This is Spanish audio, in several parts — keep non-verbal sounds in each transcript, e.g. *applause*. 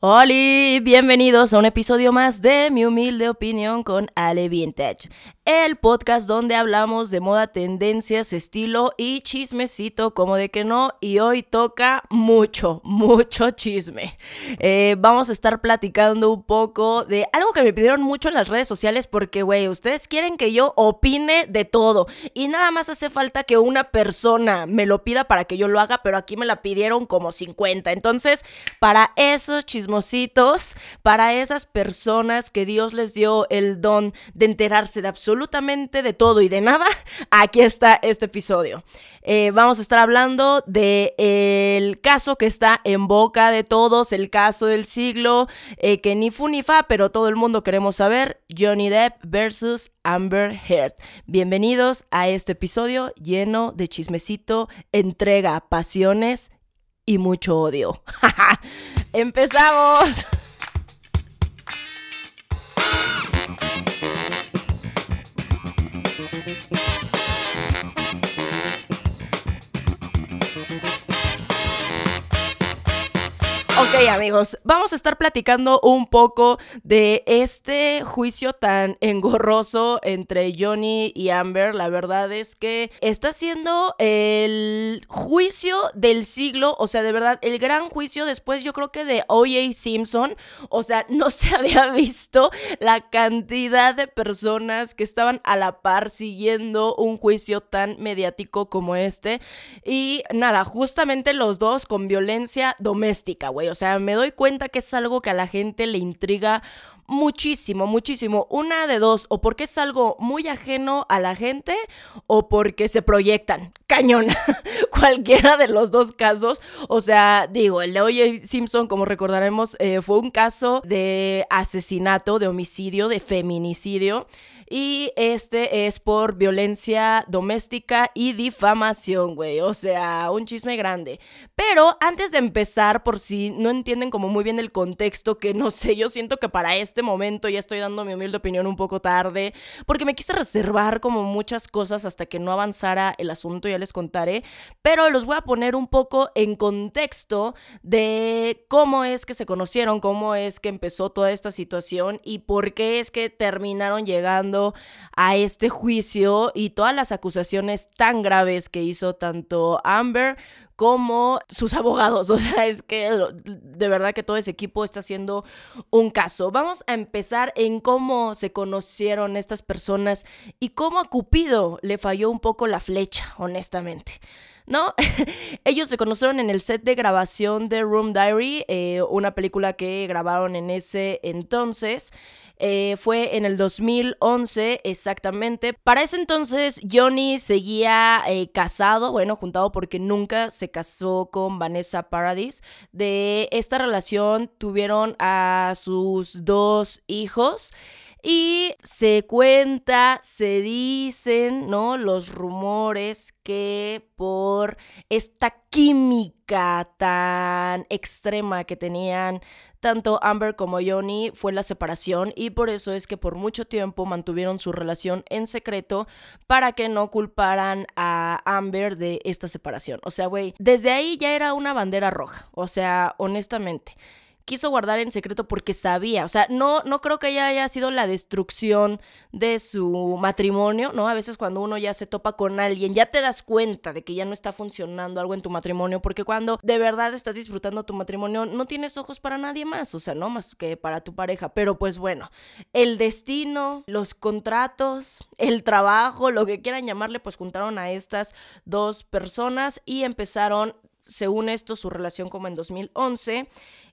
Hola, bienvenidos a un episodio más de Mi Humilde Opinión con Ale Vintage, el podcast donde hablamos de moda, tendencias, estilo y chismecito, como de que no, y hoy toca mucho, mucho chisme. Eh, vamos a estar platicando un poco de algo que me pidieron mucho en las redes sociales porque, güey, ustedes quieren que yo opine de todo y nada más hace falta que una persona me lo pida para que yo lo haga, pero aquí me la pidieron como 50, entonces, para esos chismes para esas personas que Dios les dio el don de enterarse de absolutamente de todo y de nada. Aquí está este episodio. Eh, vamos a estar hablando del el caso que está en boca de todos, el caso del siglo, eh, que ni fu ni fa, pero todo el mundo queremos saber, Johnny Depp versus Amber Heard. Bienvenidos a este episodio lleno de chismecito, entrega, pasiones y mucho odio. *laughs* ¡Empezamos! Ok amigos, vamos a estar platicando un poco de este juicio tan *laughs* engorroso entre Johnny y Amber. La verdad es que está siendo el juicio del siglo, o sea, de verdad, el gran juicio después yo creo que de OJ Simpson. O sea, no *laughs* se había visto la cantidad de personas que estaban a la par siguiendo un juicio tan mediático como este. Y nada, justamente los dos con violencia doméstica, güey. O sea, me doy cuenta que es algo que a la gente le intriga muchísimo, muchísimo. Una de dos, o porque es algo muy ajeno a la gente o porque se proyectan. Cañón. *laughs* Cualquiera de los dos casos. O sea, digo, el de O.J. Simpson, como recordaremos, eh, fue un caso de asesinato, de homicidio, de feminicidio y este es por violencia doméstica y difamación, güey. O sea, un chisme grande. Pero antes de empezar, por si no entienden como muy bien el contexto, que no sé, yo siento que para este momento ya estoy dando mi humilde opinión un poco tarde, porque me quise reservar como muchas cosas hasta que no avanzara el asunto, ya les contaré. Pero los voy a poner un poco en contexto de cómo es que se conocieron, cómo es que empezó toda esta situación y por qué es que terminaron llegando a este juicio y todas las acusaciones tan graves que hizo tanto Amber como sus *laughs* abogados. O sea, es que de verdad que todo ese equipo está haciendo un caso. Vamos a empezar en cómo se conocieron estas personas y cómo a Cupido le falló un poco la flecha, honestamente. ¿No? *laughs* Ellos se conocieron en el set de grabación de Room Diary, eh, una película que grabaron en ese entonces. Eh, fue en el 2011 exactamente. Para ese entonces Johnny seguía eh, casado, bueno, juntado porque nunca se casó con Vanessa Paradis. De esta relación tuvieron a sus dos hijos. Y se cuenta, se dicen, ¿no? Los rumores que por esta química tan extrema que tenían tanto Amber como Johnny fue la separación y por eso es que por mucho tiempo mantuvieron su relación en secreto para que no culparan a Amber de esta separación. O sea, güey, desde ahí ya era una bandera roja. O sea, honestamente quiso guardar en secreto porque sabía, o sea, no, no creo que haya sido la destrucción de su matrimonio, ¿no? A veces cuando uno ya se topa con alguien, ya te das cuenta de que ya no está funcionando algo en tu matrimonio, porque cuando de verdad estás disfrutando tu matrimonio, no tienes ojos para nadie más, o sea, no más que para tu pareja, pero pues bueno, el destino, los contratos, el trabajo, lo que quieran llamarle, pues juntaron a estas dos personas y empezaron según esto, su relación como en 2011.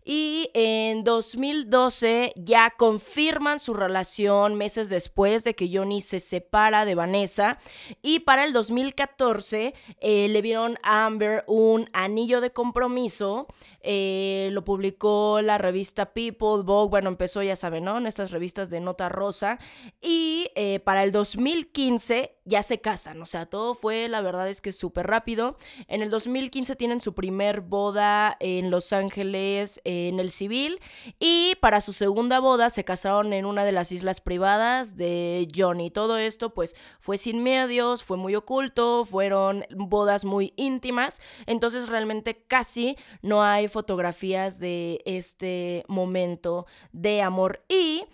Y en 2012 ya confirman su relación meses después de que Johnny se separa de Vanessa. Y para el 2014 eh, le vieron a Amber un anillo de compromiso eh, lo publicó la revista People, Vogue, bueno, empezó, ya saben, ¿no? En estas revistas de nota rosa. Y eh, para el 2015 ya se casan, o sea, todo fue, la verdad es que súper rápido. En el 2015 tienen su primer boda en Los Ángeles, en el civil. Y para su segunda boda se casaron en una de las islas privadas de Johnny. Todo esto, pues, fue sin medios, fue muy oculto, fueron bodas muy íntimas. Entonces, realmente casi no hay fotografías de este momento de amor y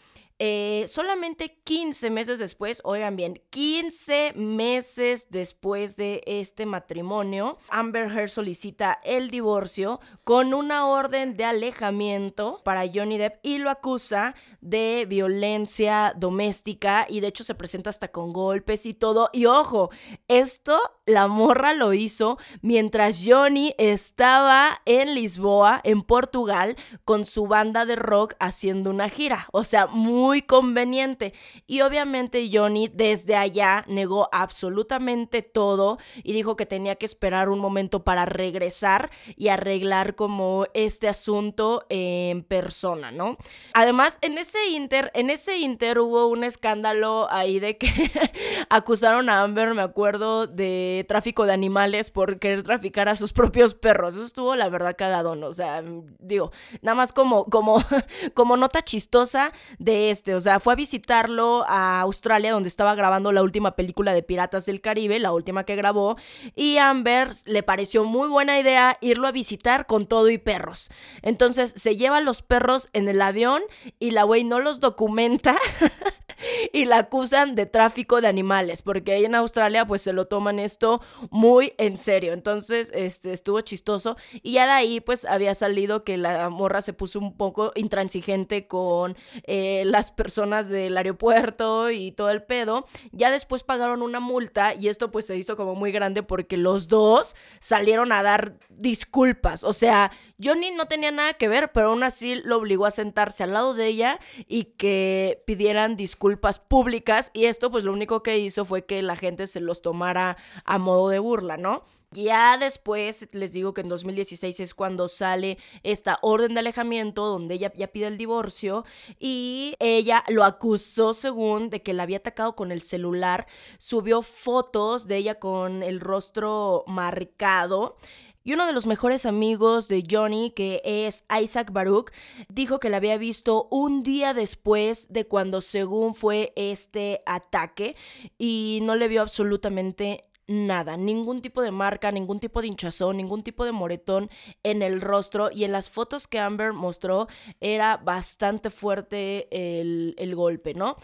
eh, solamente 15 meses después, oigan bien, 15 meses después de este matrimonio, Amber Heard solicita el divorcio con una orden de alejamiento para Johnny Depp y lo acusa de violencia doméstica y de hecho se presenta hasta con golpes y todo. Y ojo, esto la morra lo hizo mientras Johnny estaba en Lisboa, en Portugal, con su banda de rock haciendo una gira. O sea, muy conveniente. Y obviamente Johnny desde allá negó absolutamente todo y dijo que tenía que esperar un momento para regresar y arreglar como este asunto en persona, ¿no? Además, en ese inter, en ese inter hubo un escándalo ahí de que *laughs* acusaron a Amber, me acuerdo, de tráfico de animales por querer traficar a sus *laughs* propios perros. Eso estuvo la verdad cagadón, o sea, digo, nada más como, como, *laughs* como nota chistosa de este, o sea, fue a visitarlo a Australia donde estaba grabando la última película de Piratas del Caribe, la última que grabó, y Amber le pareció muy buena idea irlo a visitar con todo y perros. Entonces se lleva los perros en el avión y la güey no los documenta *laughs* *laughs* y la acusan de tráfico de animales, porque ahí en Australia pues se lo toman esto muy en serio. Entonces, este estuvo chistoso y ya de ahí pues había salido que la morra se puso un poco intransigente con eh, las personas del aeropuerto y todo el pedo. Ya después pagaron una multa y esto pues se hizo como muy grande porque los dos salieron a dar disculpas. O sea, Johnny no tenía nada que ver, pero aún así lo obligó a sentarse al lado de ella y que pidieran disculpas públicas y esto pues lo único que hizo fue que la gente se los tomara a modo de burla, ¿no? Ya después les digo que en 2016 es cuando sale esta orden de alejamiento donde ella ya pide el divorcio y ella lo acusó según de que la había atacado con el celular, subió fotos de ella con el rostro marcado y uno de los mejores amigos de Johnny, que es Isaac Baruch, dijo que la había visto un día después de cuando según fue este ataque y no le vio absolutamente nada, ningún tipo de marca, ningún tipo de hinchazón, ningún tipo de moretón en el rostro y en las fotos que Amber mostró era bastante fuerte el, el golpe, ¿no?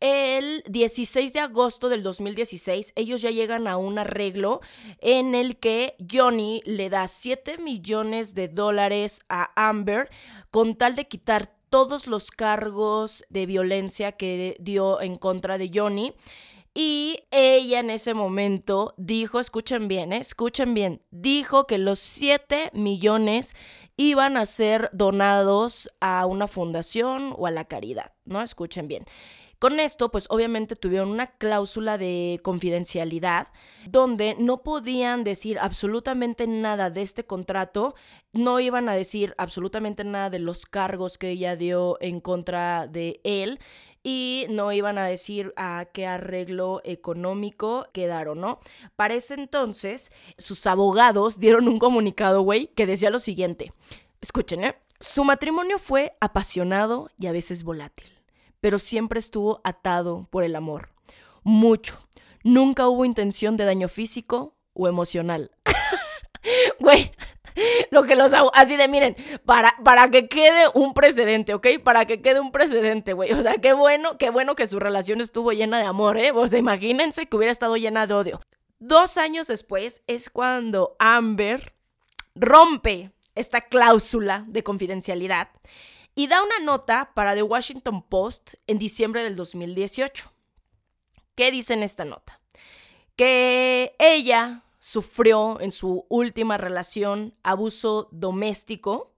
El 16 de agosto del 2016, ellos ya llegan a un arreglo en el que Johnny le da 7 millones de dólares a Amber con tal de quitar todos los cargos de violencia que dio en contra de Johnny. Y ella en ese momento dijo, escuchen bien, ¿eh? escuchen bien, dijo que los 7 millones iban a ser donados a una fundación o a la caridad, ¿no? Escuchen bien. Con esto, pues obviamente tuvieron una cláusula de confidencialidad donde no podían decir absolutamente nada de este contrato, no iban a decir absolutamente nada de los cargos que ella dio en contra de él y no iban a decir a qué arreglo económico quedaron, ¿no? Para ese entonces, sus abogados dieron un comunicado, güey, que decía lo siguiente. Escuchen, ¿eh? Su matrimonio fue apasionado y a veces volátil pero siempre estuvo atado por el amor. Mucho. Nunca hubo intención de daño físico o emocional. *laughs* Güey, *laughs* lo que los así de miren, para, para que quede un precedente, ¿ok? Para que quede un precedente, güey. *laughs* O sea, qué bueno, qué bueno que su relación estuvo llena de amor, ¿eh? O sea, imagínense que hubiera estado llena de odio. Dos años después es cuando Amber rompe esta cláusula de confidencialidad y da una nota para The Washington Post en diciembre del 2018. ¿Qué dice en esta nota? Que ella sufrió en su última relación abuso doméstico,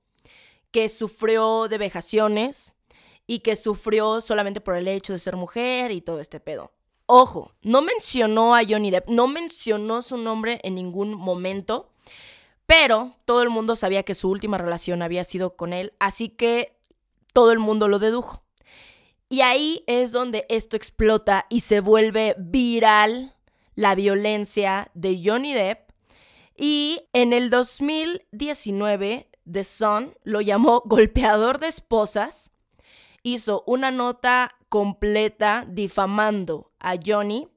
que sufrió de vejaciones y que sufrió solamente por el hecho de ser mujer y todo este pedo. Ojo, no mencionó a Johnny Depp, no mencionó su nombre en ningún momento, pero todo el mundo sabía que su última relación había sido con él, así que todo el mundo lo dedujo. Y ahí es donde esto explota y se vuelve viral la violencia de Johnny Depp. Y en el 2019, The Sun lo llamó *laughs* golpeador de esposas. Hizo una nota completa difamando a Johnny.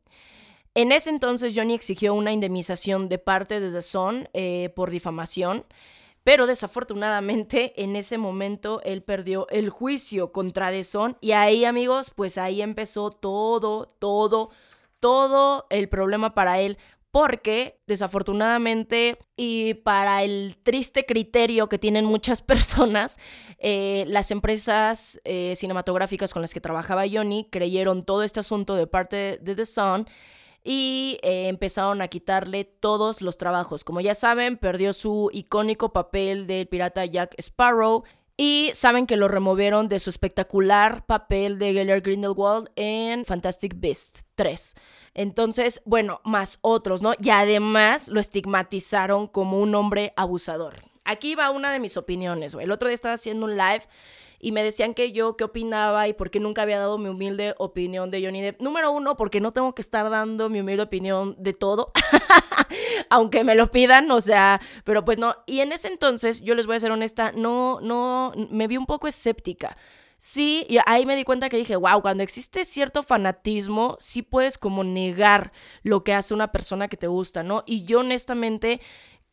En ese entonces Johnny exigió una indemnización de parte de The Sun eh, por difamación Pero desafortunadamente *laughs* en ese momento él perdió el juicio contra The Sun y ahí amigos, pues ahí empezó todo, todo, todo el problema para él porque desafortunadamente y para el triste criterio que tienen muchas *laughs* personas, eh, las empresas eh, cinematográficas con las que trabajaba Johnny creyeron todo este asunto de parte de The Sun y eh, empezaron a quitarle todos los trabajos. Como ya saben, perdió su icónico papel del pirata Jack Sparrow. Y saben que lo removieron de su espectacular papel de Geller Grindelwald en Fantastic Beasts 3. Entonces, bueno, más otros, ¿no? Y además lo estigmatizaron como un hombre abusador. Aquí va una de mis opiniones, El otro día estaba haciendo un live y me decían que yo qué opinaba y por qué nunca había dado mi humilde opinión de Johnny Depp. Número uno, porque no tengo que estar dando mi humilde opinión de todo, *laughs* aunque me lo pidan, o sea, pero pues no. Y en ese entonces, yo les voy a ser honesta, no, no, me vi un poco escéptica. Sí, y ahí me di cuenta que dije, wow, cuando existe cierto fanatismo, sí puedes como negar lo que hace una persona que te gusta, ¿no? Y yo honestamente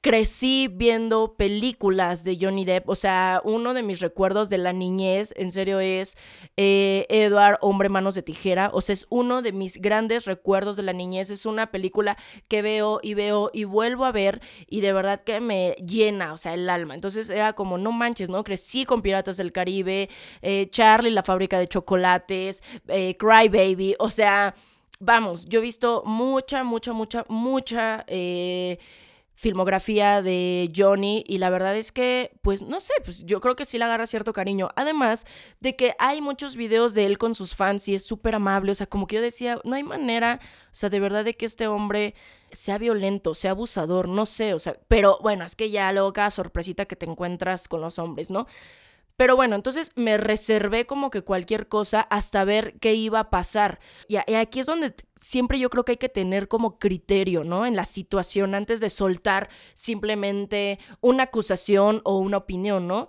crecí viendo películas de Johnny Depp. O sea, uno de mis recuerdos de la niñez, en serio, es eh, Edward, Hombre Manos de Tijera. O sea, es uno de mis grandes recuerdos de la niñez. Es una película que veo y veo y vuelvo a ver y de verdad que me llena, o sea, el alma. Entonces era como, no manches, ¿no? Crecí con Piratas del Caribe, eh, Charlie, la fábrica de chocolates, eh, Cry Baby. O sea, vamos, yo he visto mucha, mucha, mucha, mucha... Eh, filmografía de Johnny y la verdad es que, pues no sé, pues yo creo que sí le agarra cierto cariño. Además de que hay muchos videos de él con sus fans y es súper amable, o sea, como que yo decía, no hay manera, o sea, de verdad de que este hombre sea violento, sea abusador, no sé, o sea, pero bueno, es que ya cada sorpresita que te encuentras con los hombres, ¿no? Pero bueno, entonces me reservé como que cualquier cosa hasta ver qué iba a pasar. Y aquí es donde siempre yo creo que hay que tener como criterio, ¿no? En la situación antes de soltar simplemente una acusación o una opinión, ¿no?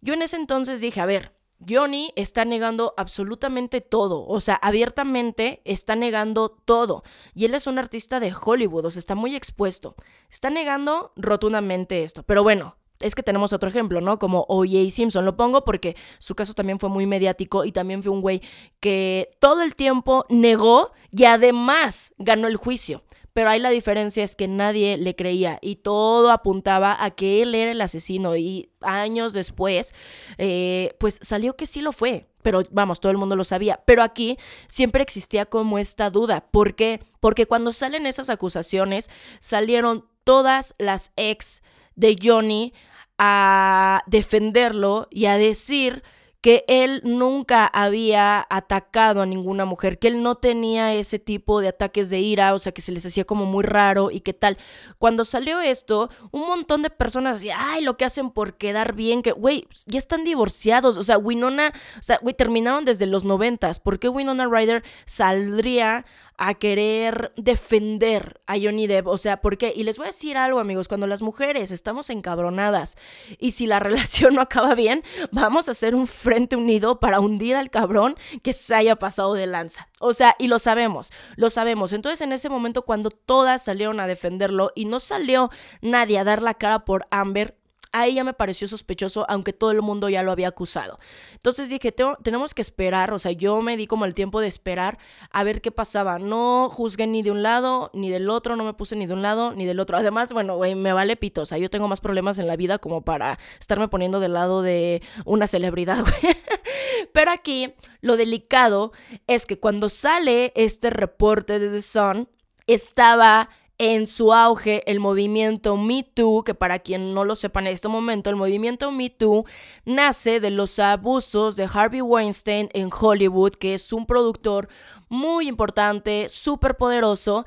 Yo en ese entonces dije, a ver, Johnny está negando absolutamente todo, o sea, abiertamente está negando todo. Y él es un artista de Hollywood, o sea, está muy expuesto. Está negando rotundamente esto. Pero bueno, es que tenemos otro ejemplo, ¿no? Como O.J. Simpson. Lo pongo porque su caso también fue muy mediático y también fue un güey que todo el tiempo negó y además ganó el juicio. Pero ahí la diferencia es que nadie le creía y todo apuntaba a que él era el asesino y años después, eh, pues salió que sí lo fue. Pero vamos, todo el mundo lo sabía. Pero aquí siempre existía como esta duda. ¿Por qué? Porque cuando salen esas acusaciones, salieron todas las ex de Johnny a defenderlo y a decir que él nunca había atacado a ninguna mujer, que él no tenía ese tipo de ataques de ira, o sea, que se les hacía como muy raro y qué tal. Cuando salió esto, un montón de personas decían, ay, lo que hacen por quedar bien, que, güey, ya están divorciados, o sea, Winona, o sea, güey, terminaron desde los noventas, ¿por qué Winona Ryder saldría a querer defender a Johnny Depp. O sea, ¿por qué? Y les voy a decir algo, amigos, cuando las mujeres estamos encabronadas y si la *laughs* relación no acaba bien, vamos a hacer un frente unido para hundir al cabrón que se haya pasado de lanza. O sea, y lo sabemos, lo sabemos. Entonces en ese momento cuando todas salieron a defenderlo y no salió nadie a dar la cara por Amber, a ella me pareció sospechoso, aunque todo el mundo ya lo había acusado. Entonces dije, tenemos que esperar, o sea, yo me di como el tiempo de esperar a ver qué pasaba. No juzgué ni de un lado ni del otro, no me puse ni de un lado ni del otro. Además, bueno, güey, me vale pito, o sea, yo tengo más problemas en la vida como para estarme poniendo del lado de una celebridad, güey. *laughs* Pero aquí lo delicado es que cuando sale este reporte de The Sun, estaba en su auge el movimiento Me Too, que para quien no lo sepa en este momento, el movimiento Me Too nace de los abusos de Harvey Weinstein en Hollywood, que es un productor muy importante, súper poderoso,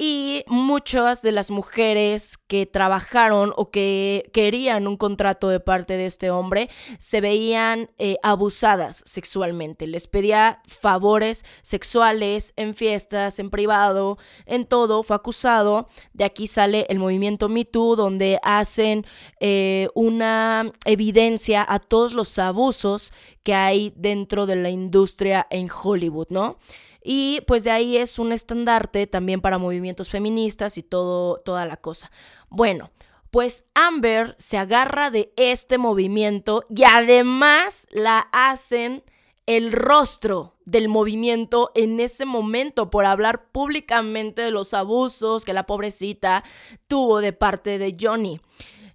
y muchas de las mujeres que trabajaron o que querían un contrato de parte de este hombre se veían eh, abusadas sexualmente. Les pedía favores sexuales en fiestas, en privado, en todo. Fue acusado. De aquí sale el movimiento Me Too, donde hacen eh, una evidencia a todos los abusos que hay dentro de la industria en Hollywood, ¿no? Y pues de ahí es un estandarte también para movimientos feministas y todo, toda la cosa. Bueno, Pues Amber se agarra de este movimiento y además la hacen el rostro del movimiento en ese momento por hablar públicamente de los abusos que la pobrecita tuvo de parte de Johnny.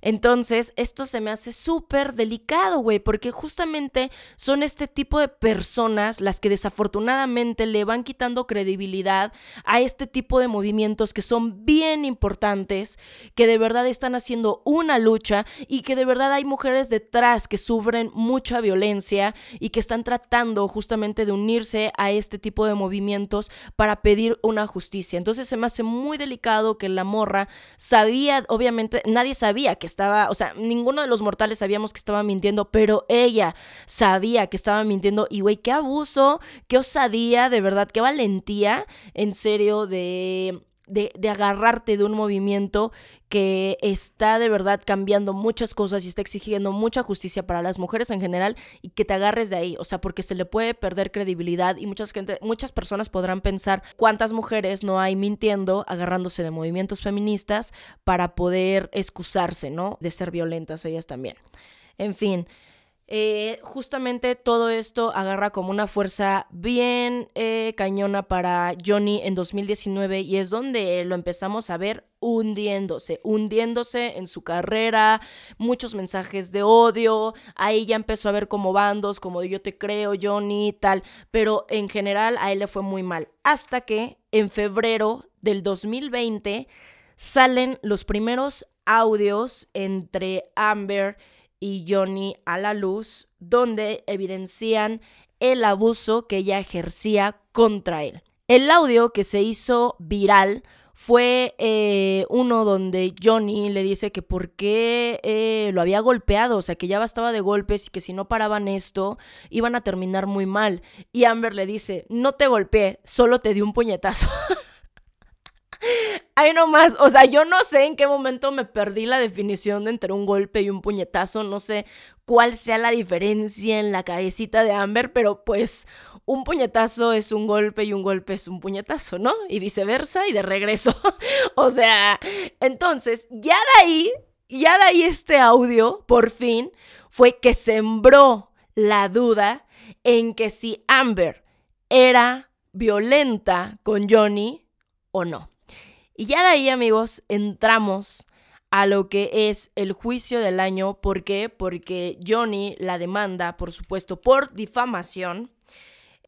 Entonces, esto se me hace súper delicado, güey, porque justamente son este tipo de personas las que desafortunadamente le van quitando credibilidad a este tipo de movimientos que son bien importantes, que de verdad están haciendo una lucha y que de verdad hay mujeres detrás que sufren mucha violencia y que están tratando justamente de unirse a este tipo de movimientos para pedir una justicia. Entonces se me hace muy delicado que la morra sabía, obviamente, nadie sabía que estaba, o sea, ninguno de los mortales sabíamos que estaba mintiendo, pero ella sabía que estaba mintiendo y, güey, qué abuso, qué osadía, de verdad, qué valentía, en serio, de de, agarrarte de un movimiento que está de verdad cambiando muchas cosas y está exigiendo mucha justicia para las mujeres en general y que te agarres de ahí, o sea, porque se le puede perder credibilidad y muchas, gente, muchas personas podrán pensar cuántas mujeres no hay mintiendo, agarrándose de movimientos feministas para poder excusarse, ¿no? De ser violentas ellas también. En fin, eh, justamente todo esto agarra como una fuerza bien eh, cañona para Johnny en 2019 y es donde lo empezamos a ver hundiéndose, hundiéndose en su carrera, muchos mensajes de odio, ahí ya empezó a ver como bandos, como yo te creo, Johnny, tal, pero en general a él le fue muy mal, hasta que en febrero del 2020 salen los primeros audios entre Amber y Johnny a la luz, donde evidencian el abuso que ella ejercía contra él. El audio que se hizo viral fue eh, uno donde Johnny le dice que por qué eh, lo había golpeado, o sea, que ya bastaba de golpes y que si no paraban esto iban a terminar muy mal. Y Amber le dice, no te golpeé, solo te di un puñetazo. *laughs* Ay, no más, o sea, yo no sé en qué momento me perdí la definición de entre un golpe y un puñetazo, no sé cuál sea la diferencia en la cabecita de Amber, pero pues un puñetazo es un golpe y un golpe es un puñetazo, ¿no? Y viceversa y de regreso. *laughs* o sea, entonces, ya de ahí, ya de ahí este audio, por fin, fue que sembró la duda en que si Amber era violenta con Johnny o no. Y ya de ahí, amigos, entramos a lo que es el juicio del año. ¿Por qué? Porque Johnny la demanda, por supuesto, por difamación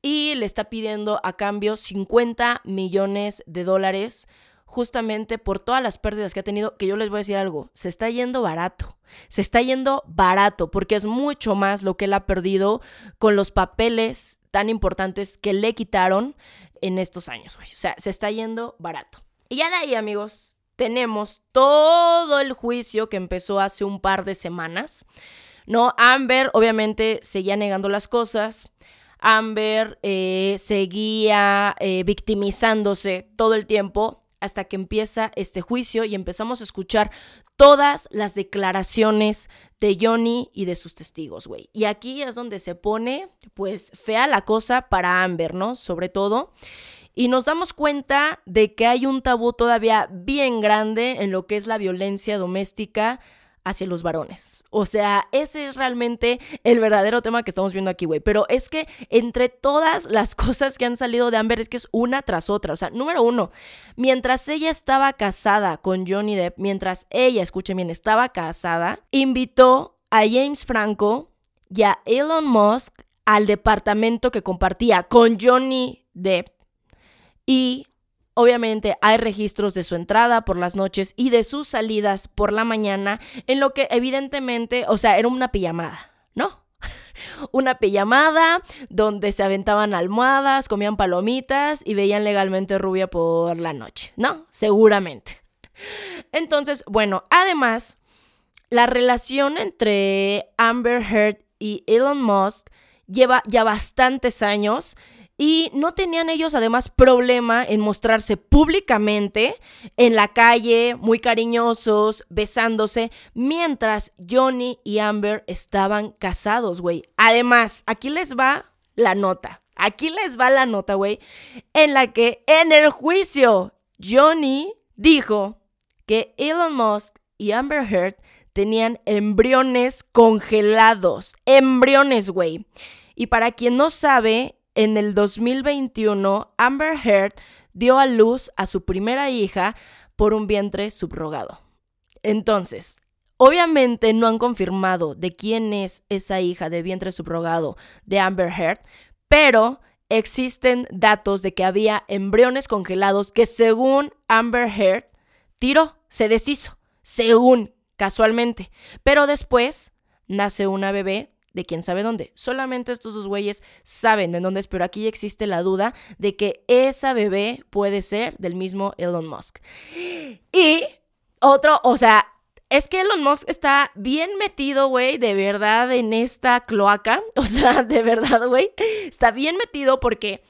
y le está pidiendo a cambio 50 millones de dólares justamente por todas las pérdidas que ha tenido, que yo les voy a decir algo, se está yendo barato, se está yendo barato, porque es mucho más lo que él ha perdido con los papeles tan importantes que le quitaron en estos años, O sea, se está yendo barato. Y ya de ahí, amigos, tenemos todo el juicio que empezó hace un par de semanas. ¿No? Amber obviamente seguía negando las cosas. Amber eh, seguía eh, victimizándose todo el tiempo hasta que empieza este juicio y empezamos a escuchar todas las declaraciones de Johnny y de sus testigos, güey. Y aquí es donde se pone, pues, fea la cosa para Amber, ¿no? Sobre todo y nos damos cuenta de que hay un tabú todavía bien grande en lo que es la violencia doméstica hacia los varones. O sea, ese es realmente el verdadero tema que estamos viendo aquí, güey. Pero es que entre todas las *laughs* cosas que han salido de Amber es que es una tras otra. O sea, número uno, mientras ella estaba casada con Johnny Depp, mientras ella, escuchen bien, estaba casada, invitó a James Franco y a Elon Musk al departamento que compartía con Johnny Depp y obviamente hay registros de su entrada por las noches y de sus salidas por la mañana, en lo que evidentemente, o sea, era una pijamada, ¿no? *laughs* una pijamada donde se aventaban almohadas, comían palomitas y veían legalmente rubia por la noche, ¿no? Seguramente. Entonces, bueno, además, la relación entre Amber Heard y Elon Musk lleva ya bastantes años y no tenían ellos además problema en mostrarse públicamente en la calle, muy cariñosos, besándose, mientras Johnny y Amber estaban casados, güey. Además, aquí les va la nota. Aquí les va la nota, güey, en la que en el juicio Johnny dijo que Elon Musk y Amber Heard tenían embriones congelados. Embriones, güey. Y para quien no sabe, en el 2021 Amber Heard dio a luz a su primera hija por un vientre subrogado. Entonces, obviamente no han confirmado de quién es esa hija de vientre subrogado de Amber Heard, pero existen datos de que había embriones congelados que según Amber Heard tiró, se deshizo, según casualmente. Pero después nace una bebé de quién sabe dónde. Solamente estos dos güeyes saben de dónde es, pero aquí existe la duda de que esa bebé puede ser del mismo Elon Musk. Y otro, o sea, es que Elon Musk está bien metido, güey, de verdad en esta cloaca. *laughs* O sea, de verdad, güey. Está bien metido porque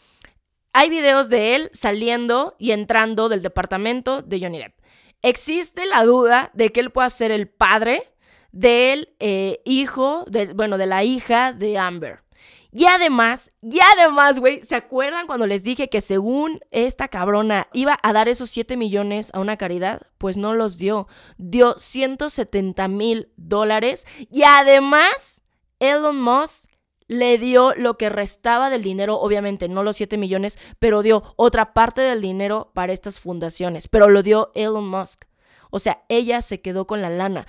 hay videos de él saliendo y entrando del departamento de Johnny Depp. Existe la duda de que él pueda ser el padre del eh, hijo, bueno, de la hija de Amber. Y además, y además, güey, ¿se acuerdan cuando les dije que según esta cabrona iba a dar esos 7 millones a una caridad? Pues no los dio. Dio 170 mil dólares. Y además, Elon Musk le dio lo que restaba del dinero, obviamente no los 7 millones, pero dio otra parte del dinero para estas fundaciones. Pero lo dio Elon Musk. O sea, ella se quedó con la lana.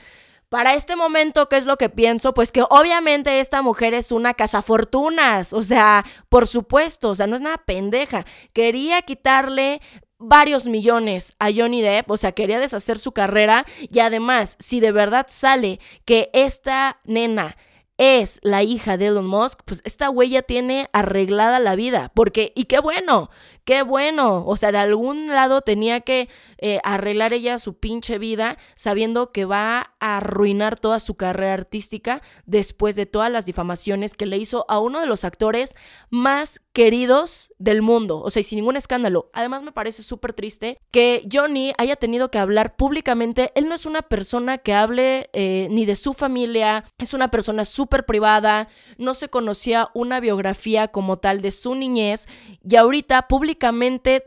Para este momento, ¿qué es lo que pienso? Pues que obviamente esta mujer es una cazafortunas, o sea, por supuesto, o sea, no es nada pendeja. Quería quitarle varios millones a Johnny Depp, o sea, quería deshacer su carrera y además, si de verdad sale que esta nena es la hija de Elon Musk, pues esta huella tiene arreglada la vida, porque, y qué bueno, qué bueno, o sea, de algún lado tenía que eh, arreglar ella su pinche vida sabiendo que va a arruinar toda su carrera artística después de todas las difamaciones que le hizo a uno de los actores más queridos del mundo, o sea, y sin ningún escándalo. Además me parece súper triste que Johnny haya tenido que hablar públicamente. Él no es una persona que hable eh, ni de su familia, es una persona súper privada, no se conocía una biografía como tal de su niñez y ahorita públicamente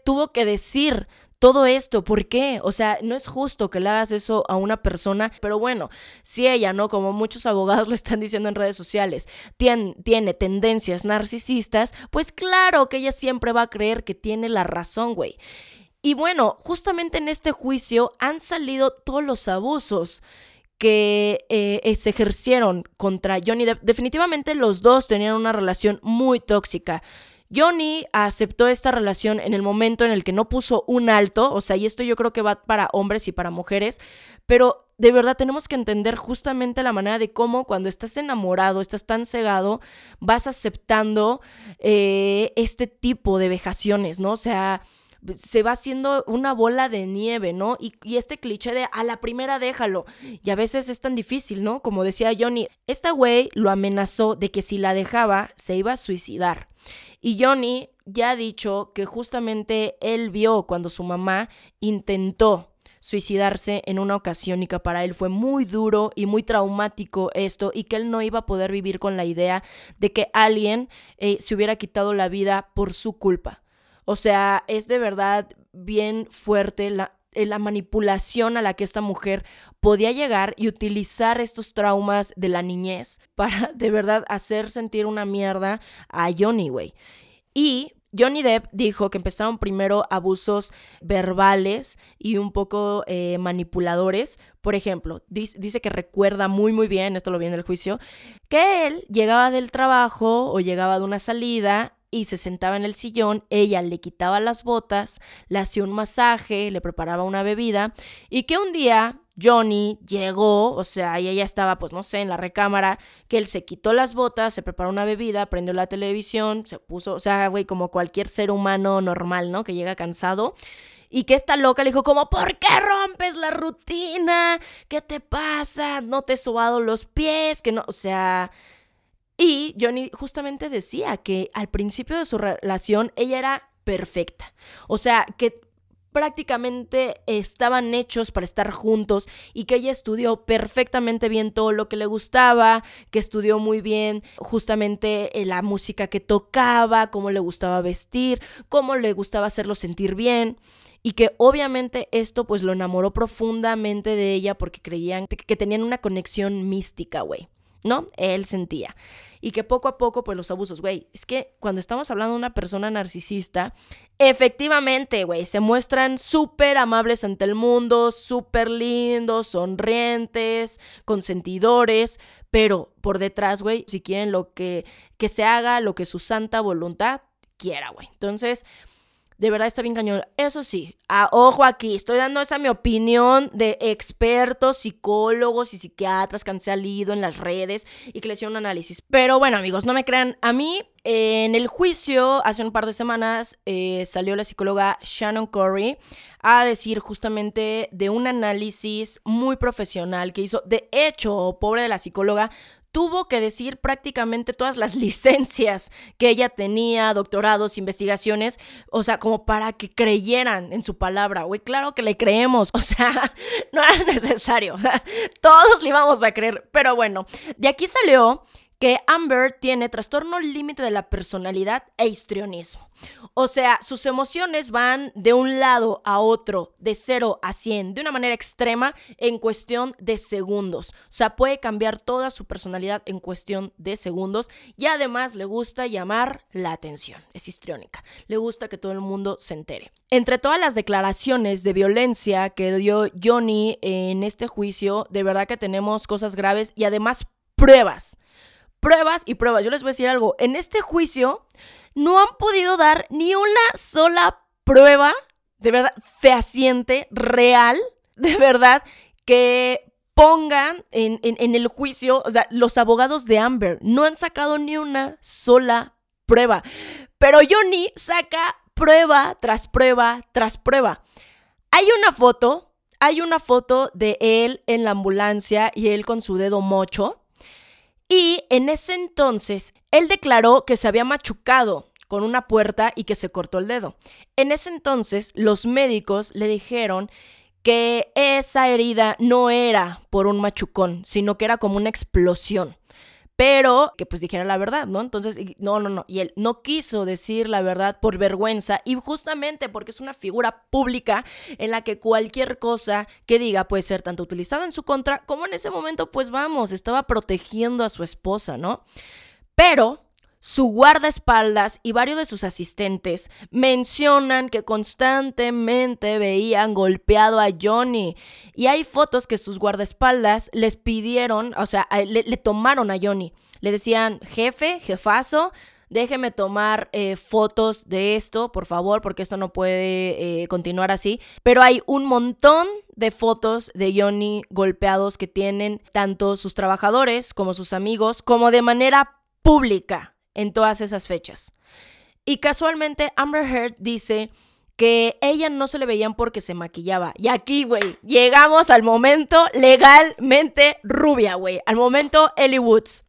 tuvo que decir todo esto, ¿por qué? O sea, no es justo que le hagas eso a una persona, pero bueno, si ella, ¿no? Como muchos abogados lo están diciendo en redes sociales, tiene, tendencias narcisistas, pues claro que ella siempre va a creer que tiene la razón, güey. Y bueno, justamente en este juicio han salido todos los abusos que eh, se ejercieron contra Johnny. Definitivamente los dos tenían una relación muy tóxica. Johnny aceptó esta relación en el momento en el que no puso un alto, o sea, y esto yo creo que va para hombres y para mujeres, pero de verdad tenemos que entender justamente la manera de cómo cuando estás enamorado, estás tan cegado, vas aceptando eh, este tipo de vejaciones, ¿no? O sea, se va haciendo una bola de nieve, ¿no? Y, este cliché de a la primera déjalo. Y a veces es tan difícil, ¿no? Como decía Johnny, esta güey lo amenazó de que si la dejaba se iba a suicidar. Y Johnny ya ha dicho que justamente él vio cuando su mamá intentó suicidarse en una ocasión y que para él fue muy duro y muy traumático esto y que él no iba a poder vivir con la idea de que alguien eh, se hubiera quitado la vida por su culpa. O sea, es de verdad bien fuerte la, eh, la manipulación a la que esta mujer podía llegar y utilizar estos traumas de la niñez *laughs* para de verdad hacer sentir una mierda a Johnny, güey. Y Johnny Depp dijo que empezaron primero abusos verbales y un poco eh, manipuladores. Por ejemplo, dice que recuerda muy muy bien, esto lo vi en el juicio, que él llegaba del trabajo o llegaba de una salida y se sentaba en el sillón, ella le quitaba las botas, le hacía un masaje, le preparaba una bebida y que un día Johnny llegó, o sea, y ella estaba, pues no sé, en la recámara, que él se quitó las botas, se preparó una bebida, prendió la televisión, se puso, o sea, güey, como cualquier ser humano normal, ¿no? Que llega cansado. Y que esta loca le dijo como, ¿por qué rompes la rutina? ¿Qué te pasa? ¿No te he sobado los pies? Que no, o sea, y Johnny justamente decía que al principio de su relación ella era perfecta. O sea, que prácticamente estaban hechos para estar juntos y que ella estudió perfectamente bien todo lo que le gustaba, que estudió muy bien justamente eh, la música que tocaba, cómo le gustaba vestir, cómo le gustaba hacerlo sentir bien y que obviamente esto pues lo enamoró profundamente de ella porque creían que tenían una conexión mística, güey, ¿no? Él sentía y que poco a poco, pues los abusos, güey, es que cuando estamos hablando de una persona narcisista, efectivamente, güey, se muestran súper amables ante el mundo, súper lindos, sonrientes, consentidores, pero por detrás, güey, si quieren lo que, que se haga, lo que su santa voluntad quiera, güey. Entonces, de verdad está bien cañón. Eso sí, a, ojo aquí, estoy dando esa mi opinión de expertos, psicólogos y psiquiatras que han salido en las redes y que le hicieron un análisis. Pero bueno, amigos, no me crean. A mí, en el juicio, hace un par de semanas, eh, salió la psicóloga Shannon Corey a decir justamente de un análisis muy profesional que hizo. De hecho, pobre de la psicóloga, tuvo que decir prácticamente todas las *laughs* licencias que ella tenía, doctorados, investigaciones, o sea, como para que creyeran en su palabra. Güey, claro que le creemos, *laughs* o sea, no era necesario, todos le íbamos a creer, pero bueno, de aquí salió que Amber tiene trastorno límite de la personalidad e histrionismo. O sea, sus emociones van de un lado a otro, de 0 a 100, de una manera extrema en cuestión de segundos. O sea, puede cambiar toda su personalidad en cuestión de segundos y además le gusta llamar la atención. Es histriónica. Le gusta que todo el mundo se entere. Entre todas las declaraciones de violencia que dio Johnny en este juicio, de verdad que tenemos cosas graves y además pruebas pruebas y pruebas. Yo les voy a decir algo, en este juicio no han podido dar ni una sola prueba, de verdad, fehaciente, real, de verdad, que pongan en, en, el juicio, o sea, los abogados de Amber no han sacado ni una sola prueba. Pero Johnny saca prueba tras prueba tras prueba. Hay una foto, hay una foto de él en la ambulancia y él con su dedo mocho. Y en ese entonces, él declaró que se había machucado con una puerta y que se cortó el dedo. En ese entonces, los médicos le dijeron que esa herida no era por un machucón, sino que era como una explosión pero que pues dijera la verdad, ¿no? Entonces, no, no, no, y él no quiso decir la verdad por vergüenza y justamente porque es una figura pública en la que cualquier cosa que diga puede ser tanto utilizada en su contra como en ese momento, pues vamos, estaba protegiendo a su esposa, ¿no? Pero su guardaespaldas y varios de sus asistentes mencionan que constantemente veían golpeado a Johnny. Y hay fotos que sus guardaespaldas les pidieron, o sea, le, tomaron a Johnny. Le decían, jefe, jefazo, déjeme tomar eh, fotos de esto, por favor, porque esto no puede eh, continuar así. Pero hay un montón de fotos de Johnny golpeados que tienen tanto sus trabajadores como sus amigos, como de manera pública en todas esas fechas. Y casualmente Amber Heard dice que ella no se le veían porque se maquillaba. Y aquí, güey, llegamos al momento legalmente rubia, güey, al momento Ellie Woods.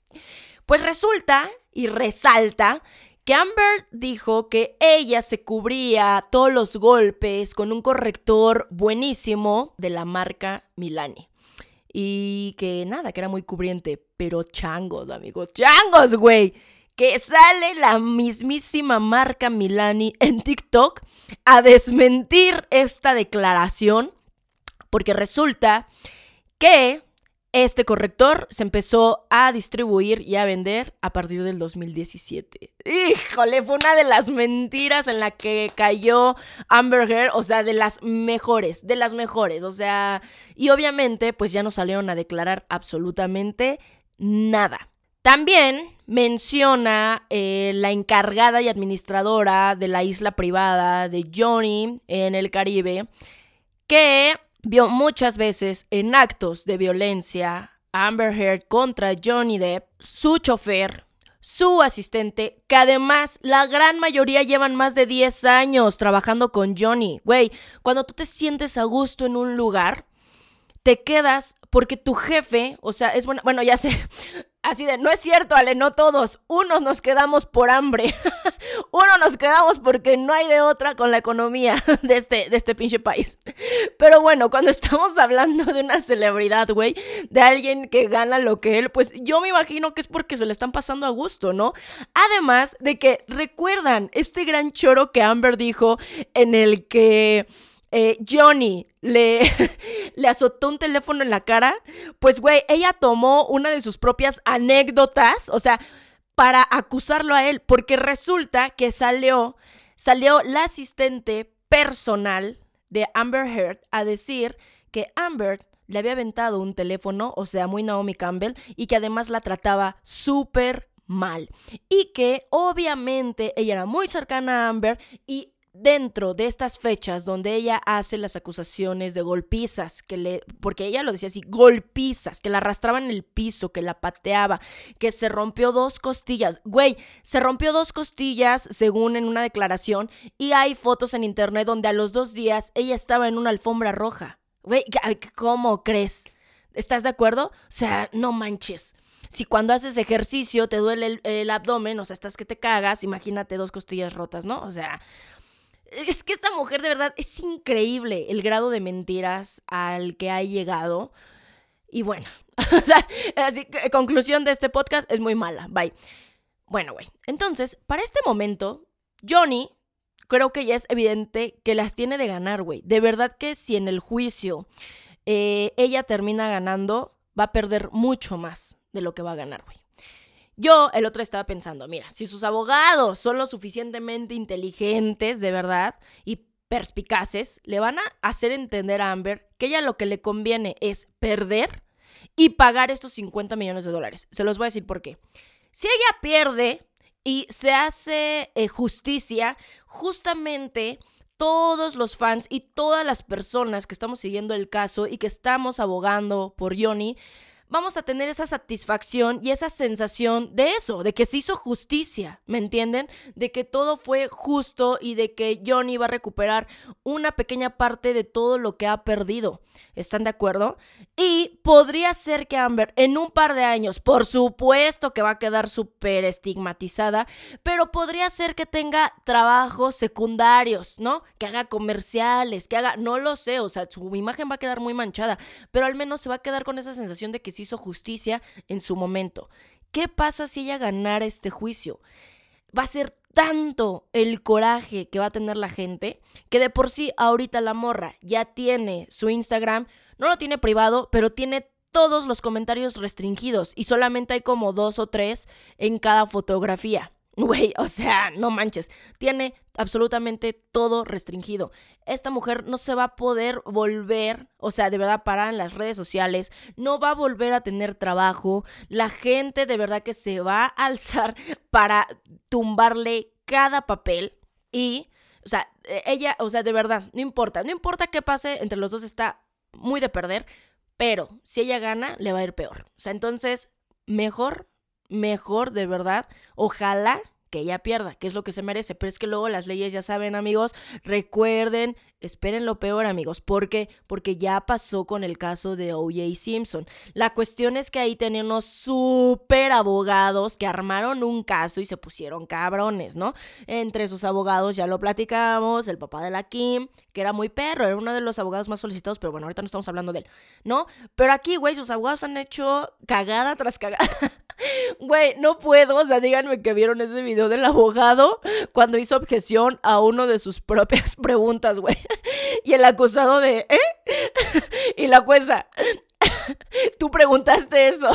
Pues resulta y resalta que Amber dijo que ella se cubría todos los golpes con un corrector buenísimo de la marca Milani. Y que nada, que era muy cubriente, pero changos, amigos, changos, güey que sale la mismísima marca Milani en TikTok a desmentir esta declaración, porque resulta que este corrector se empezó a distribuir y a vender a partir del 2017. Híjole, fue una de las mentiras en la que cayó Amber o sea, de las mejores, de las mejores, o sea, y obviamente pues ya no salieron a declarar absolutamente nada. También menciona eh, la encargada y administradora de la isla privada de Johnny en el Caribe, que vio muchas veces en actos de violencia Amber Heard contra Johnny Depp, su chofer, su asistente, que además la gran mayoría llevan más de 10 años trabajando con Johnny. Güey, cuando tú te sientes a gusto en un lugar, te quedas porque tu jefe, o sea, es bueno, bueno, ya sé, Así de, no es cierto, Ale, no todos. Unos nos quedamos por hambre. *laughs* uno nos quedamos porque no hay de otra con la economía *laughs* de este, de este pinche país. Pero bueno, cuando *laughs* estamos hablando de una celebridad, güey, de alguien que gana lo que él, pues yo me imagino que es porque se le están pasando a gusto, ¿no? Además de que recuerdan este gran choro que Amber dijo en el que... Eh, Johnny le, *laughs* le azotó un teléfono en la cara, pues güey, ella tomó una de sus propias anécdotas, o sea, para acusarlo a él, porque resulta que salió, salió la asistente personal de Amber Heard a decir que Amber le había aventado un teléfono, o sea, muy Naomi Campbell, y que además la trataba súper mal. Y que obviamente ella era muy cercana a Amber y dentro de estas fechas donde ella hace las acusaciones de golpizas, que le, porque ella lo decía así, golpizas, que la arrastraba en el piso, que la pateaba, que se rompió dos costillas. Güey, se rompió dos costillas según en una declaración y hay fotos en internet donde a los dos días ella estaba en una alfombra roja. Güey, ¿cómo crees? ¿Estás de acuerdo? O sea, no manches. Si cuando haces ejercicio te duele el, el abdomen, o sea, estás que te cagas, imagínate dos costillas rotas, ¿no? O sea, es que esta mujer de verdad es increíble el grado de mentiras al que ha llegado. Y bueno, *laughs* así que conclusión de este podcast es muy mala. Bye. Bueno, güey. Entonces, para este momento, Johnny creo que ya es evidente que las tiene de ganar, güey. De verdad que si en el juicio eh, ella termina ganando, va a perder mucho más de lo que va a ganar, güey. Yo el otro estaba pensando, mira, si sus abogados son lo suficientemente inteligentes, de verdad, y perspicaces, le van a hacer entender a Amber que ella lo que le conviene es perder y pagar estos 50 millones de dólares. Se los voy a decir por qué. Si ella pierde y se hace eh, justicia, justamente todos los fans y todas las personas que estamos siguiendo el caso y que estamos abogando por Johnny, vamos a tener esa satisfacción y esa sensación de eso, de que se hizo justicia, ¿me entienden? De que todo fue justo y de que Johnny va a recuperar una pequeña parte de todo lo que ha perdido. ¿Están de acuerdo? Y podría ser que Amber en un par de años, por supuesto que va a quedar súper estigmatizada, pero podría ser que tenga trabajos secundarios, ¿no? Que haga comerciales, que haga, no lo sé, o sea, su imagen va a quedar muy manchada, pero al menos se va a quedar con esa sensación de que hizo justicia en su momento. ¿Qué pasa si ella ganara este juicio? Va a ser tanto el coraje que va a tener la gente que de por sí ahorita la morra ya tiene su Instagram, no lo tiene privado, pero tiene todos los comentarios restringidos y solamente hay como dos o tres en cada fotografía. Güey, o sea, no manches. Tiene absolutamente todo restringido. Esta mujer no se va a poder volver, o sea, de verdad, parar en las redes sociales. No va a volver a tener trabajo. La gente de verdad que se va a alzar *laughs* para tumbarle cada papel. Y, o sea, e, ella, o sea, de verdad, no importa. No importa qué pase, entre los dos está muy de perder. Pero si ella gana, le va a ir peor. O sea, entonces, mejor mejor, de verdad. Ojalá que ella pierda, que es lo que se merece. Pero es que luego las leyes, ya saben, amigos, recuerden, esperen lo peor, amigos. ¿Por qué? Porque ya pasó con el caso de O.J. Simpson. La cuestión es que ahí tenían unos súper abogados que armaron un caso y se pusieron cabrones, ¿no? Entre sus abogados, ya lo platicamos, el papá de la Kim, que era muy perro, era uno de los abogados más solicitados, pero bueno, ahorita no estamos hablando de él, ¿no? Pero aquí, güey, sus abogados han hecho cagada tras cagada. *laughs* Güey, no puedo, o sea, díganme que vieron ese video del abogado cuando hizo objeción a uno de sus propias preguntas, güey. *laughs* Y el acusado de, ¿eh? *laughs* Y la jueza, *laughs* tú preguntaste eso.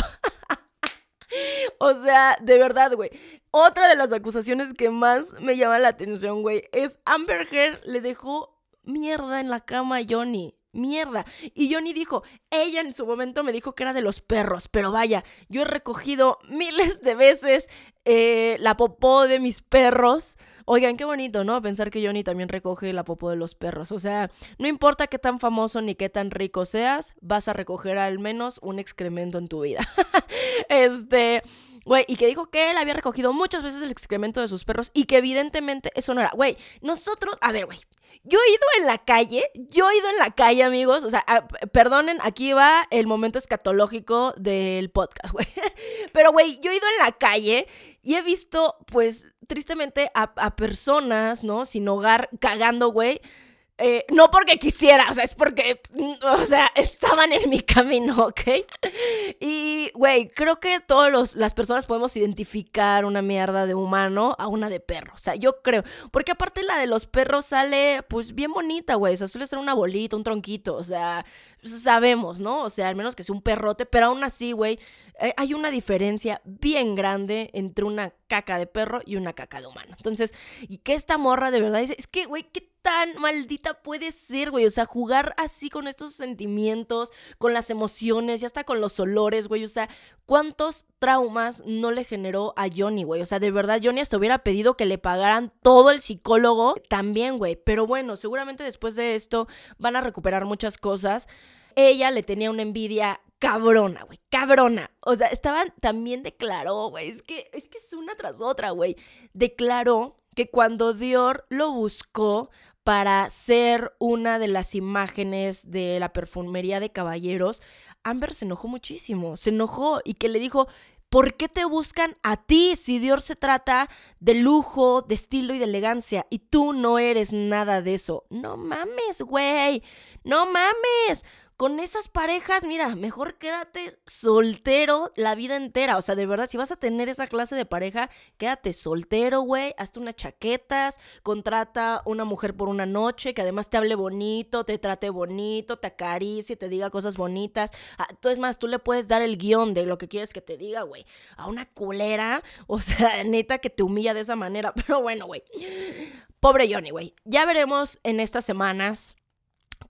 O sea, de verdad, güey. Otra de las acusaciones que más me llama la atención, güey, es Amber Heard le dejó mierda en la cama a Johnny mierda. Y Johnny dijo, ella en su momento me dijo que era de los perros, pero vaya, yo he recogido miles de veces eh, la popó de mis perros. Oigan, qué bonito, ¿no? Pensar que Johnny también recoge la popó de los perros. O sea, no importa qué tan famoso ni qué tan rico seas, vas a recoger al menos un excremento en tu vida. *laughs* este, güey, y que dijo que él había recogido muchas veces el excremento de sus perros y que evidentemente eso no era. Güey, nosotros, a ver, güey, yo he ido en la calle, yo he ido en la calle, amigos. O sea, ah, perdonen, aquí va el momento escatológico del podcast, *laughs* güey. Pero, güey, yo he ido en la calle Y he visto, pues, tristemente a, a personas, ¿no? Sin hogar, cagando, güey eh, no porque quisiera, o sea, es porque, o sea, estaban en mi camino, *laughs* ¿ok? Y, güey, creo que todas las personas podemos identificar una mierda de humano a una de perro, o sea, yo creo, porque aparte la de los perros sale, pues, bien bonita, güey, o sea, suele ser una bolita, un tronquito, o sea, sabemos, ¿no? O sea, al menos que sea un perrote, pero aún así, güey, eh, hay una diferencia bien grande entre una caca de perro y una caca de humano. Entonces, y que esta morra de verdad dice, es que, güey, ¿qué tan maldita puede ser, güey? O sea, jugar así con estos sentimientos, con las emociones y hasta con los olores, güey. O sea, ¿cuántos traumas no le generó a Johnny, güey? O sea, de verdad, Johnny hasta hubiera pedido que le pagaran todo el psicólogo también, güey. Pero bueno, seguramente después de esto van a recuperar muchas cosas. Ella le tenía una envidia cabrona, güey, cabrona. O sea, estaban, también declaró, güey, es que, es que es una tras otra, güey. Declaró que cuando Dior lo buscó para ser una de las imágenes de la perfumería de caballeros, Amber se enojó muchísimo, se enojó y que le dijo, ¿por qué te buscan a ti si Dior se trata de lujo, de estilo y de elegancia y tú no eres nada de eso? No mames, güey, no mames con esas parejas, mira, mejor quédate soltero la vida entera. O sea, de verdad, si vas a tener esa clase de pareja, quédate soltero, güey. Hazte unas chaquetas, contrata una mujer por una noche que además te hable bonito, te trate bonito, te acaricie, te diga cosas bonitas. Ah, tú es más, tú le puedes dar el guion de lo que quieres que te diga, güey. A una culera, *laughs* o sea, neta que te humilla de esa manera. *laughs* Pero bueno, güey. Pobre Johnny, güey. Ya veremos en estas semanas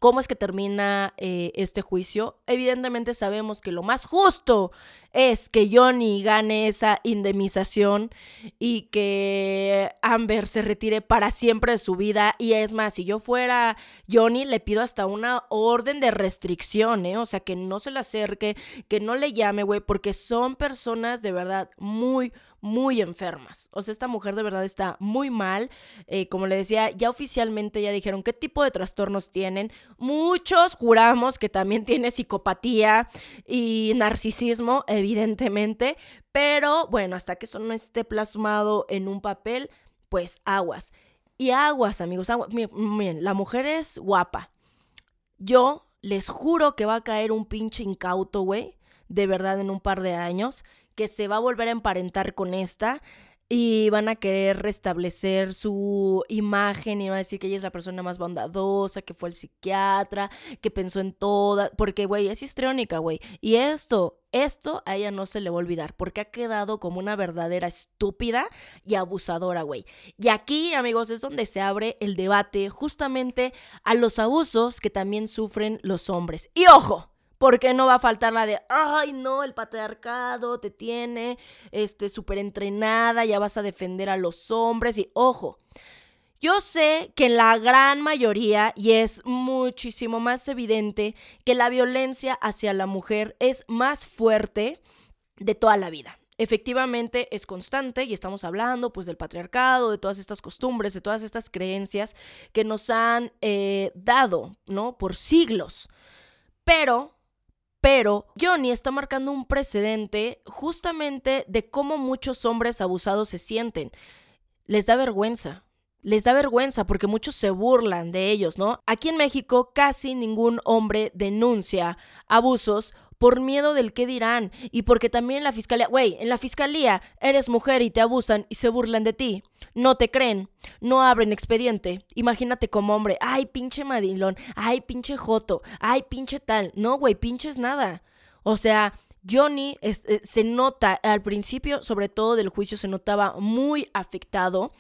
¿Cómo es que termina eh, este juicio? Evidentemente sabemos que lo más justo es que Johnny gane esa indemnización y que Amber se retire para siempre de su vida. Y es más, si yo fuera Johnny, le pido hasta una orden de restricción, ¿eh? O sea, que no se le acerque, que no le llame, güey, porque son personas de verdad muy, muy enfermas. O sea, esta mujer de verdad está muy mal. Eh, como le decía, ya oficialmente ya dijeron qué tipo de trastornos tienen. Muchos juramos que también tiene psicopatía y narcisismo, evidentemente. Pero bueno, hasta que eso no esté plasmado en un papel, pues aguas. Y aguas, amigos, aguas. Miren, la mujer es guapa. Yo les juro que va a caer un pinche incauto, güey. De verdad, en un par de años que se va a volver a emparentar con esta y van a querer restablecer su imagen y van a decir que ella es la persona más bondadosa, que fue el psiquiatra, que pensó en toda, porque güey, es histriónica, güey. Y esto, esto a ella no se le va a olvidar, porque ha quedado como una verdadera estúpida y abusadora, güey. Y aquí, amigos, es donde se abre el debate justamente a los abusos que también sufren los hombres. Y ojo, porque no va a faltar la de, ay, no, el patriarcado te tiene este súper entrenada, ya vas a defender a los hombres y ojo. Yo sé que en la gran mayoría, y es muchísimo más evidente, que la violencia hacia la mujer es más fuerte de toda la vida. Efectivamente es constante y estamos hablando pues del patriarcado, de todas estas costumbres, de todas estas creencias que nos han eh, dado, ¿no? Por siglos. Pero pero Johnny está marcando un precedente justamente de cómo muchos hombres abusados se sienten. Les da vergüenza. Les da vergüenza porque muchos se burlan de ellos, ¿no? Aquí en México casi ningún hombre denuncia abusos por miedo del qué dirán y porque también en la fiscalía, güey, en la fiscalía eres mujer y te abusan y se burlan de ti. No te creen, no abren expediente. Imagínate como hombre, ay, pinche madilón, ay, pinche joto, ay, pinche tal. No, güey, pinches nada. O sea, Johnny eh, se nota al principio, sobre todo del juicio, se notaba muy afectado.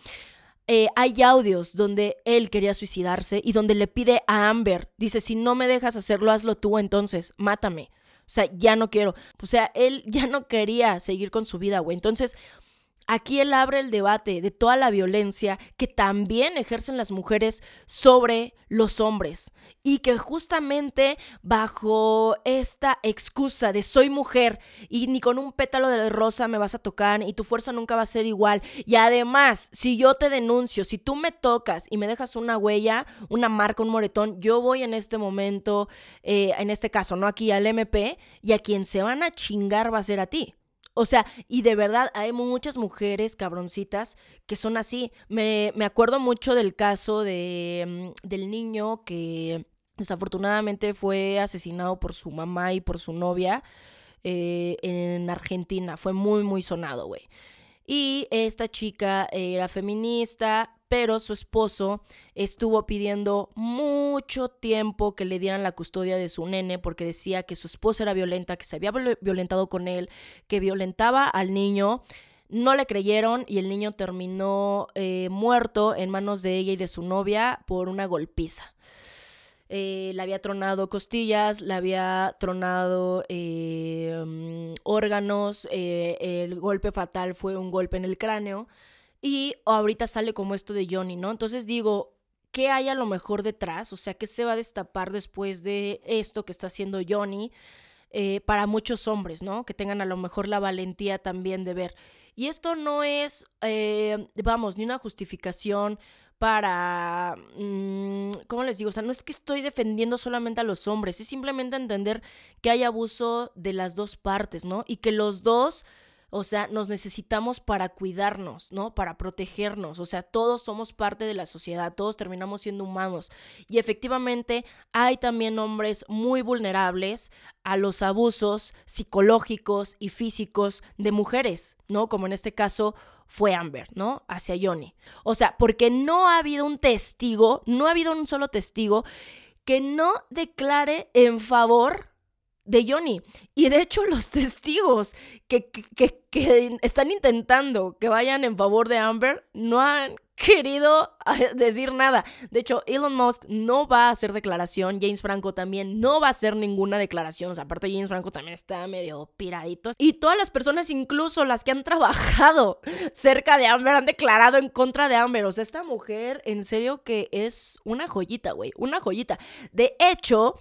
Eh, hay audios donde él quería suicidarse y donde le pide a Amber, dice, si no me dejas hacerlo, hazlo tú entonces, mátame. O sea, ya no quiero. O sea, él ya no quería seguir con su vida, güey. Entonces, Aquí él abre el debate de toda la violencia que también ejercen las mujeres sobre los hombres y que justamente bajo esta excusa de soy mujer y ni con un pétalo de rosa me vas a tocar y tu fuerza nunca va a ser igual y además si yo te denuncio, si tú me tocas y me dejas una huella, una marca, un moretón, yo voy en este momento, eh, en este caso, no aquí al MP y a quien se van a chingar va a ser a ti. O sea, y de verdad hay muchas mujeres cabroncitas que son así. Me, me acuerdo mucho del caso de, mm, del niño que desafortunadamente fue asesinado por su mamá y por su novia eh, en Argentina. Fue muy, muy sonado, güey. Y esta chica era feminista, pero su esposo estuvo pidiendo mucho tiempo que le dieran la custodia de su nene porque decía que su esposa era violenta, que se había violentado con él, que violentaba al niño. No le creyeron y el niño terminó eh, muerto en manos de ella y de su novia por una golpiza. Eh, le había tronado costillas, le había tronado eh, mm, órganos, el golpe fatal fue un golpe en el cráneo y ahorita sale como esto de Johnny, ¿no? Entonces digo, ¿qué hay a lo mejor detrás? O sea, ¿qué se va a destapar después de esto que está haciendo Johnny? Eh, para muchos hombres, ¿no? Que tengan a lo mejor la valentía también de ver. Y esto no es, eh, vamos, ni una justificación para, mm, ¿cómo les digo? O sea, no es que estoy defendiendo solamente a los hombres, es simplemente entender que hay abuso de las dos partes, ¿no? Y que los dos o sea, nos necesitamos para cuidarnos, ¿no? Para protegernos. O sea, todos somos parte de la sociedad, todos terminamos siendo humanos. Y efectivamente hay también hombres muy vulnerables a los abusos psicológicos y físicos de mujeres, ¿no? Como en este caso fue Amber, ¿no? Hacia Johnny. O sea, porque no ha habido un testigo, no ha habido un solo testigo que no declare en favor de Johnny. Y de hecho *laughs* los testigos que, que, que, están intentando que vayan en favor de Amber no han querido eh, *laughs* decir nada. De hecho, Elon Musk no va a hacer declaración, James Franco también no va a hacer ninguna declaración. O sea, aparte James Franco también está medio piradito. Y todas las personas, incluso las que han trabajado *laughs* cerca de Amber, han declarado en contra de Amber. O sea, esta mujer en serio que es una joyita, güey, una joyita. De hecho...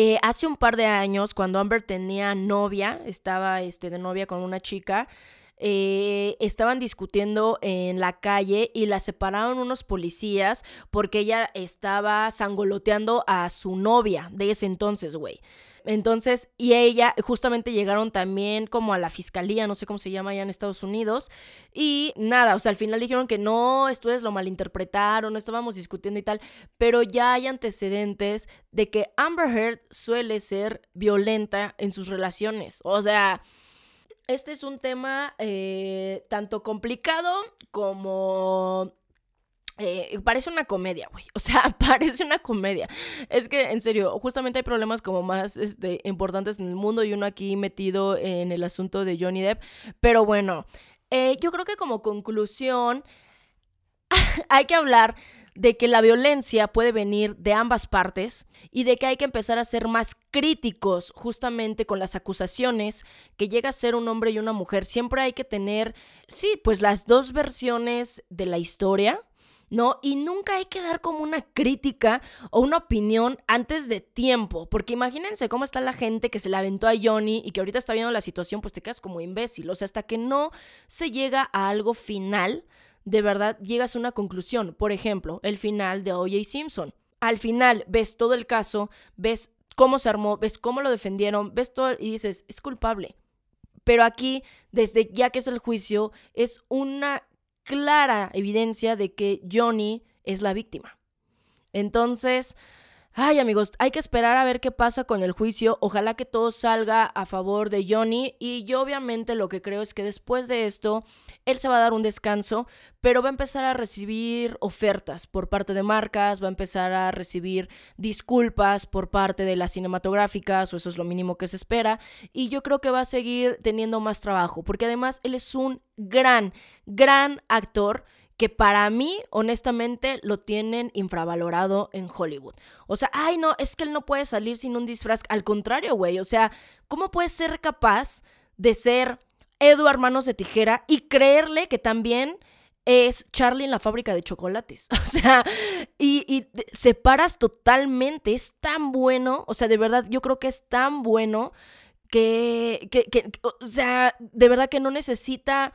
Eh, hace un par de años, cuando Amber tenía novia, estaba este, de novia con una chica, eh, estaban discutiendo en la calle y la separaron unos policías porque ella estaba sangoloteando a su novia de ese entonces, güey. Entonces, y ella, justamente llegaron también como a la fiscalía, no sé cómo se llama allá en Estados Unidos, y nada, o sea, al final dijeron que no, ustedes lo malinterpretaron, no estábamos discutiendo y tal, pero ya hay antecedentes de que Amber Heard suele ser violenta en sus relaciones, o sea... Este es un tema eh, tanto complicado como eh, parece una comedia, güey. O sea, *laughs* parece una comedia. Es que, en serio, justamente hay problemas como más este, importantes en el mundo y uno aquí metido en el asunto de Johnny Depp. Pero bueno, eh, yo creo que como conclusión *laughs* hay que hablar de que la violencia puede venir de ambas partes y de que hay que empezar a ser más críticos justamente con las acusaciones que llega a ser un hombre y una mujer. Siempre hay que tener, sí, pues las dos versiones de la historia ¿no? Y nunca hay que dar como una crítica o una opinión antes de tiempo, porque imagínense cómo está la gente que se le aventó a Johnny y que ahorita está viendo la situación, pues te quedas como imbécil, o sea, hasta que no se llega a algo final, de verdad llegas a una conclusión. Por ejemplo, el final de O.J. Simpson. Al final ves todo el caso, ves cómo se armó, ves cómo lo defendieron, ves todo y dices, es culpable. Pero aquí, desde ya que es el juicio, es una clara evidencia de que Johnny es la víctima. Entonces, ay amigos, hay que esperar a ver qué pasa con el juicio. Ojalá que todo salga a favor de Johnny. Y yo obviamente lo que creo es que después de esto, él se va a dar un descanso, pero va a empezar a recibir ofertas por parte de marcas, va a empezar a recibir disculpas por parte de las cinematográficas, o eso es lo mínimo que se espera. Y yo creo que va a seguir teniendo más trabajo, porque además él es un gran, gran actor que para mí, honestamente, lo tienen infravalorado en Hollywood. O sea, ay, no, es que él no puede salir sin un disfraz. Al contrario, güey, o sea, ¿cómo puede ser capaz de ser Edward Manos de Tijera y creerle que también es Charlie en la fábrica de chocolates. *laughs* O sea, y, y, separas totalmente. Es tan bueno. O sea, de verdad, yo creo que es tan bueno que, que, que o sea, de verdad que no necesita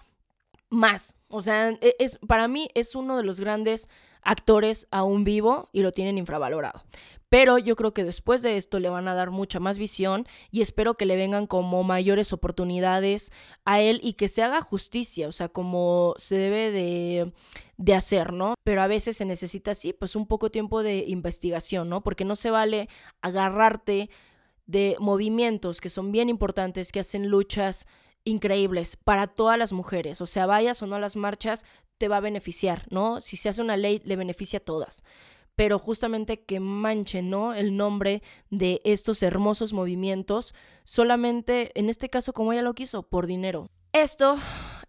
más. O sea, e, es, para mí es uno de los grandes actores aún vivo y lo tienen infravalorado. pero yo creo que después de esto le van a dar mucha más visión y espero que le vengan como mayores oportunidades a él y que se haga justicia, o sea, como se debe de, de hacer, ¿no? Pero a veces se necesita así, pues un poco tiempo de investigación, ¿no? Porque no se vale agarrarte de movimientos que son bien importantes, que hacen luchas increíbles para todas las mujeres. O sea, vayas o no a las marchas, te va a beneficiar, ¿no? Si se hace una ley, le beneficia a todas. Pero justamente que manche, ¿no? El nombre de estos hermosos movimientos, solamente, en este caso, como ella lo quiso, por dinero. Esto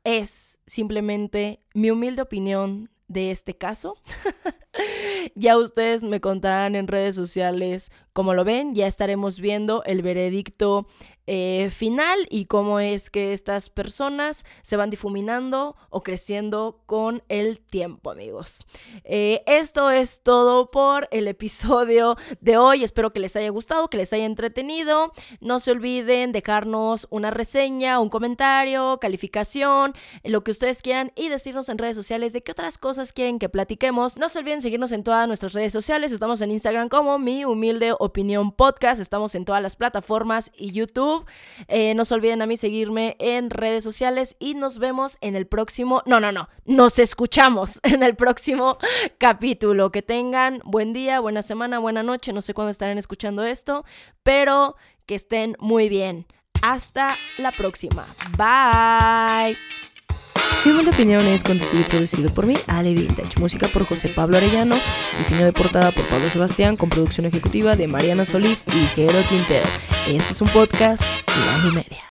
es simplemente mi humilde opinión de este caso. *laughs* ya ustedes me contarán en redes sociales cómo lo ven, ya estaremos viendo el veredicto eh, final y cómo es que estas personas se van difuminando o creciendo con el tiempo, amigos. Eh, esto es todo por el *laughs* episodio de hoy. Espero que les haya gustado, que les haya entretenido. No se olviden dejarnos una reseña, un comentario, calificación, lo que ustedes quieran y decirnos en redes sociales de qué otras cosas quieren que platiquemos. No se olviden seguirnos en todas nuestras redes sociales. Estamos en Instagram como mi humilde opinión podcast. Estamos en todas las plataformas y YouTube. Eh, no se olviden a mí seguirme en redes sociales y nos vemos en el próximo, no, no, no, nos escuchamos *laughs* en el próximo capítulo. Que tengan buen día, buena semana, buena noche, no sé cuándo estarán escuchando esto, pero que estén muy bien. Hasta la próxima. Bye. Human Opinión es conducido y producido por mí, Ale Vintage. Música por José Pablo Arellano. Diseño de portada por Pablo Sebastián. Con producción ejecutiva de Mariana Solís y Jero Quintero. Este es un podcast de y media.